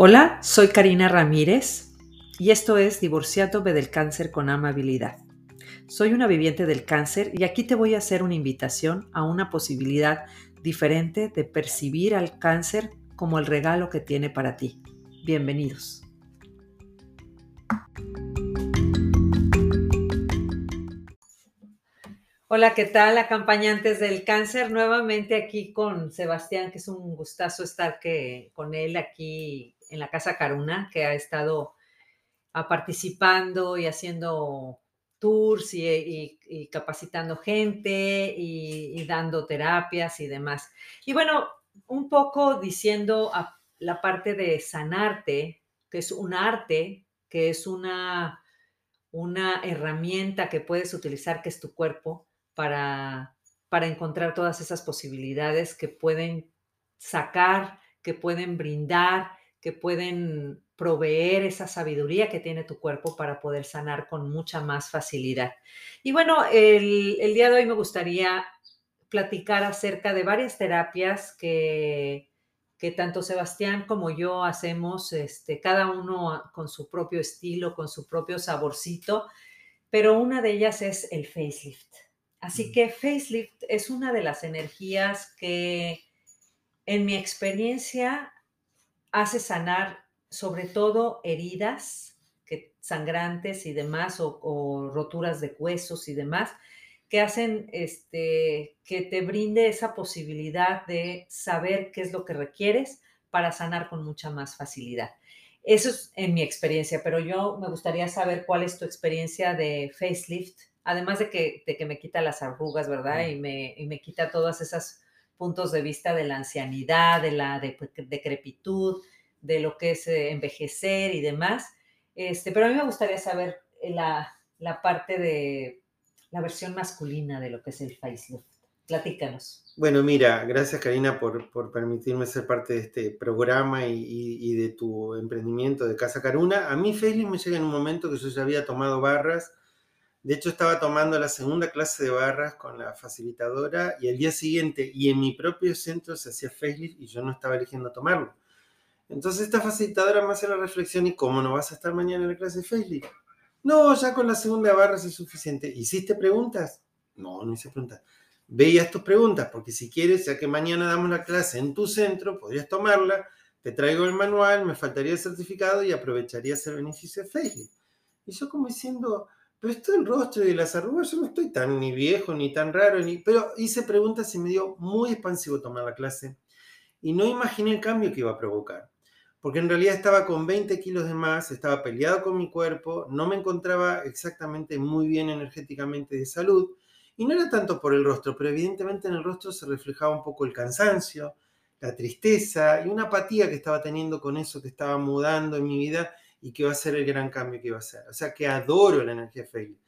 Hola, soy Karina Ramírez y esto es Divorciándome del Cáncer con Amabilidad. Soy una viviente del cáncer y aquí te voy a hacer una invitación a una posibilidad diferente de percibir al cáncer como el regalo que tiene para ti. Bienvenidos. Hola, ¿qué tal, acompañantes del cáncer? Nuevamente aquí con Sebastián, que es un gustazo estar que, con él aquí en la Casa Caruna, que ha estado ah, participando y haciendo tours y, capacitando gente y, dando terapias y demás. Y bueno, un poco diciendo a la parte de sanarte, que es un arte, que es una, una herramienta que puedes utilizar, que es tu cuerpo para, para encontrar todas esas posibilidades que pueden sacar, que pueden brindar, que pueden proveer esa sabiduría que tiene tu cuerpo para poder sanar con mucha más facilidad. Y bueno, el, el día de hoy me gustaría platicar acerca de varias terapias que, que tanto Sebastián como yo hacemos, este, cada uno con su propio estilo, con su propio saborcito, pero una de ellas es el facelift. Así que facelift es una de las energías que en mi experiencia hace sanar sobre todo heridas que, sangrantes y demás o, roturas de huesos y demás que hacen este, que te brinde esa posibilidad de saber qué es lo que requieres para sanar con mucha más facilidad. Eso es en mi experiencia, pero yo me gustaría saber cuál es tu experiencia de facelift además de que, que me quita las arrugas, ¿verdad? Y me, me quita todos esos puntos de vista de la ancianidad, de la decrepitud, de lo que es eh, envejecer y demás. Este, pero a mí me gustaría saber eh, la, la parte de la versión masculina de lo que es el facelift. Platícanos. Bueno, mira, gracias Karina por, por permitirme ser parte de este programa y, y, de tu emprendimiento de Casa Caruna. A mí facelift me llega en un momento que yo ya había tomado barras de hecho, estaba tomando la segunda clase de barras con la facilitadora y el día siguiente, y en mi propio centro se hacía facelift y yo no estaba eligiendo tomarlo. Entonces esta facilitadora me hace la reflexión, ¿y cómo no vas a estar mañana en la clase de facelift? No, ya con la segunda barra es suficiente. ¿Hiciste preguntas? No, no hice preguntas. Veías tus preguntas, porque si quieres, ya que mañana damos la clase en tu centro, podrías tomarla, te traigo el manual, me faltaría el certificado y aprovecharías el beneficio de facelift. Y yo como diciendo, pero esto del rostro y de las arrugas, yo no estoy tan ni viejo, ni tan raro, pero hice preguntas y me dio muy expansivo tomar la clase. Y no imaginé el cambio que iba a provocar. Porque en realidad estaba con 20 kilos de más, estaba peleado con mi cuerpo, no me encontraba exactamente muy bien energéticamente de salud. Y no era tanto por el rostro, pero evidentemente en el rostro se reflejaba un poco el cansancio, la tristeza y una apatía que estaba teniendo con eso que estaba mudando en mi vida y que va a ser el gran cambio que va a ser. O sea que adoro la energía Félix.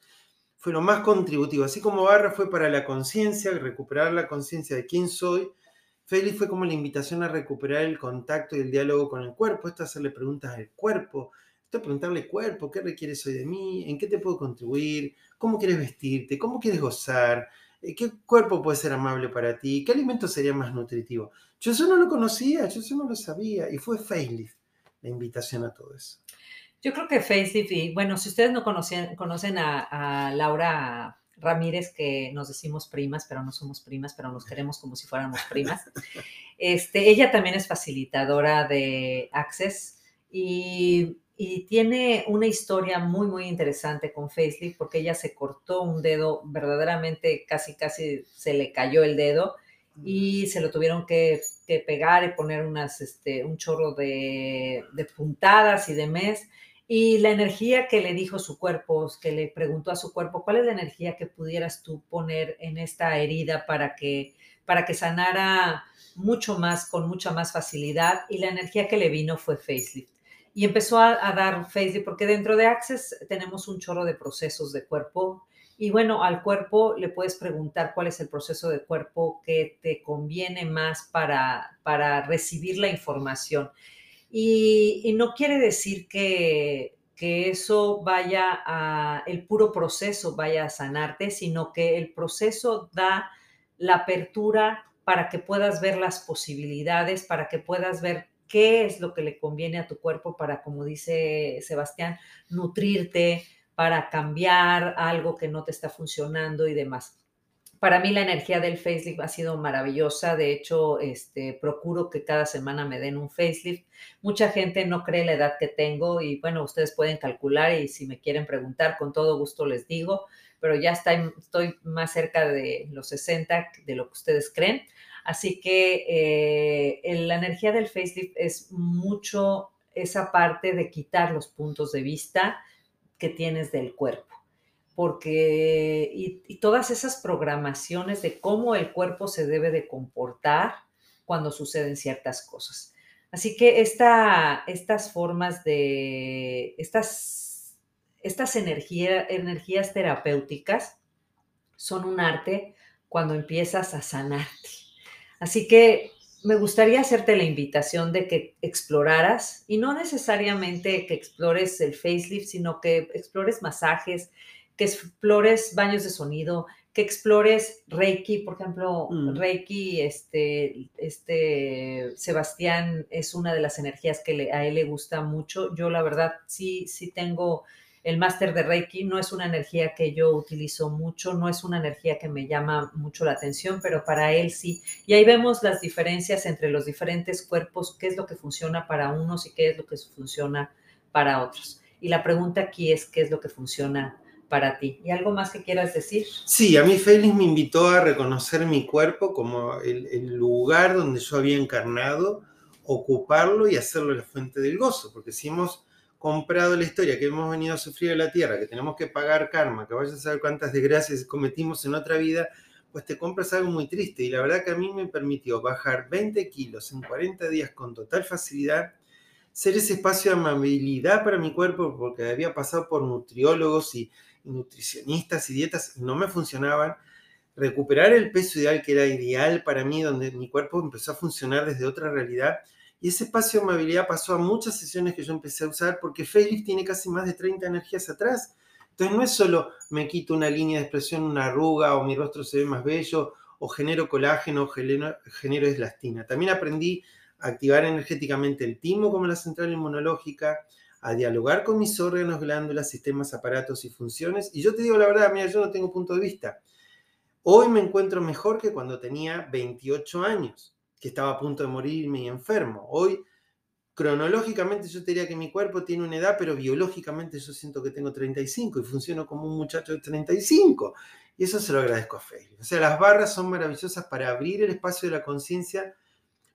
Fue lo más contributivo. Así como Barra fue para la conciencia, recuperar la conciencia de quién soy, Félix fue como la invitación a recuperar el contacto y el diálogo con el cuerpo. Esto hacerle preguntas al cuerpo. Esto preguntarle cuerpo, ¿qué requieres hoy de mí? ¿En qué te puedo contribuir? ¿Cómo quieres vestirte? ¿Cómo quieres gozar? Eh, ¿Qué cuerpo puede ser amable para ti? ¿Qué alimento sería más nutritivo? Yo eso no lo conocía, yo eso no lo sabía y fue Facelift la invitación a todo eso. Yo creo que Facelift, y bueno, si ustedes no conocen, conocen a, Laura Ramírez, que nos decimos primas, pero no somos primas, pero nos queremos como si fuéramos primas. Este, ella también es facilitadora de Access y, y, tiene una historia muy, muy interesante con Facelift porque ella se cortó un dedo, verdaderamente casi, casi se le cayó el dedo y se lo tuvieron que, pegar y poner unas, este, un chorro de, de, puntadas y de mes. Y la energía que le dijo su cuerpo, que le preguntó a su cuerpo, ¿cuál es la energía que pudieras tú poner en esta herida para que, para que sanara mucho más, con mucha más facilidad? Y la energía que le vino fue facelift. Y empezó a, a dar facelift, porque dentro de Access tenemos un chorro de procesos de cuerpo y bueno, al cuerpo le puedes preguntar cuál es el proceso de cuerpo que te conviene más para, para recibir la información. Y, no quiere decir que, que eso vaya a, el puro proceso vaya a sanarte, sino que el proceso da la apertura para que puedas ver las posibilidades, para que puedas ver qué es lo que le conviene a tu cuerpo para, como dice Sebastián, nutrirte, para cambiar algo que no te está funcionando y demás. Para mí la energía del facelift ha sido maravillosa. De hecho, este, procuro que cada semana me den un facelift. Mucha gente no cree la edad que tengo y bueno, ustedes pueden calcular y si me quieren preguntar, con todo gusto les digo, pero ya está, estoy más cerca de los 60 de lo que ustedes creen. Así que eh, la energía del facelift es mucho esa parte de quitar los puntos de vista que tienes del cuerpo porque y, todas esas programaciones de cómo el cuerpo se debe de comportar cuando suceden ciertas cosas. Así que estas formas de, estas, estas energías terapéuticas son un arte cuando empiezas a sanarte. Así que me gustaría hacerte la invitación de que exploraras, y no necesariamente que explores el facelift, sino que explores masajes, que explores baños de sonido, que explores Reiki, por ejemplo, mm. Reiki, este, este, Sebastián es una de las energías que a él le gusta mucho. Yo la verdad sí, sí tengo el máster de Reiki, no es una energía que yo utilizo mucho, no es una energía que me llama mucho la atención, pero para él sí. Y ahí vemos las diferencias entre los diferentes cuerpos, qué es lo que funciona para unos y qué es lo que funciona para otros. Y la pregunta aquí es, ¿qué es lo que funciona para ti. ¿Y algo más que quieras decir? Sí, a mí Félix me invitó a reconocer mi cuerpo como el, lugar donde yo había encarnado, ocuparlo y hacerlo la fuente del gozo, porque si comprado la historia que hemos venido a sufrir en la tierra, que tenemos que pagar karma, que vayas a saber cuántas desgracias cometimos en otra vida, pues te compras algo muy triste. Y la verdad que a mí me permitió bajar 20 kilos en 40 días con total facilidad, ser ese espacio de amabilidad para mi cuerpo, porque había pasado por nutriólogos y nutricionistas y dietas no me funcionaban. Recuperar el peso ideal que era ideal para mí, donde mi cuerpo empezó a funcionar desde otra realidad. Y ese espacio de amabilidad pasó a muchas sesiones que yo empecé a usar porque Félix tiene casi más de 30 energías atrás. Entonces no es solo me quito una línea de expresión, una arruga o mi rostro se ve más bello o genero colágeno o genero, genero eslastina. También aprendí a activar energéticamente el timo como la central inmunológica, a dialogar con mis órganos, glándulas, sistemas, aparatos y funciones. Y yo te digo la verdad, mira, yo no tengo punto de vista. Hoy me encuentro mejor que cuando tenía 28 años, que estaba a punto de morirme y enfermo. Hoy, cronológicamente, yo te diría que mi cuerpo tiene una edad, pero biológicamente yo siento que tengo 35 y funciono como un muchacho de 35. Y eso se lo agradezco a Félix. O sea, las barras son maravillosas para abrir el espacio de la conciencia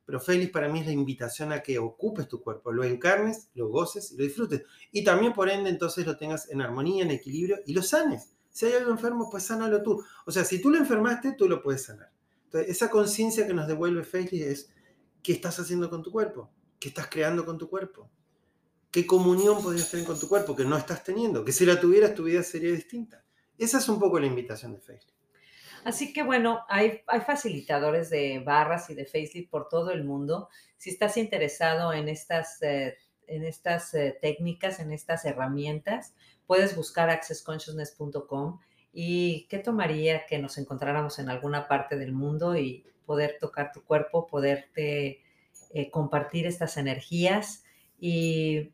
pero feliz para mí es la invitación a que ocupes tu cuerpo, lo encarnes, lo goces y lo disfrutes. Y también, por ende, entonces lo tengas en armonía, en equilibrio y lo sanes. Si hay algo enfermo, pues sánalo tú. O sea, si tú lo enfermaste, tú lo puedes sanar. Esa conciencia que nos devuelve Feliz es qué estás haciendo con tu cuerpo, qué estás creando con tu cuerpo, qué comunión podrías tener con tu cuerpo que no estás teniendo, que si la tuvieras tu vida sería distinta. Esa es un poco la invitación de Feliz. Así que bueno, hay, hay facilitadores de barras y de facelift por todo el mundo. Si estás interesado en estas, eh, en estas eh, técnicas, en estas herramientas, puedes buscar accessconsciousness.com y qué tomaría que nos encontráramos en alguna parte del mundo y poder tocar tu cuerpo, poderte eh, compartir estas energías y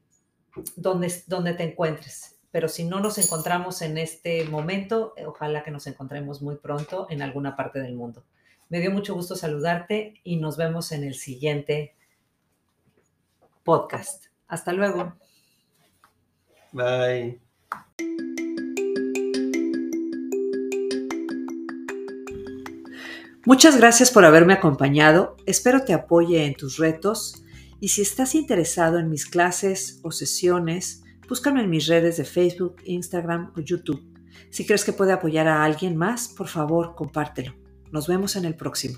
donde, donde te encuentres pero si no nos encontramos en este momento, eh, ojalá que nos encontremos muy pronto en alguna parte del mundo. Me dio mucho gusto saludarte y nos vemos en el siguiente podcast. Hasta luego. Bye. Muchas gracias por haberme acompañado. Espero te apoye en tus retos y si estás interesado en mis clases o sesiones, Búscame en mis redes de Facebook, Instagram o YouTube. Si crees que puede apoyar a alguien más, por favor, compártelo. Nos vemos en el próximo.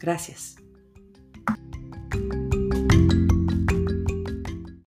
Gracias.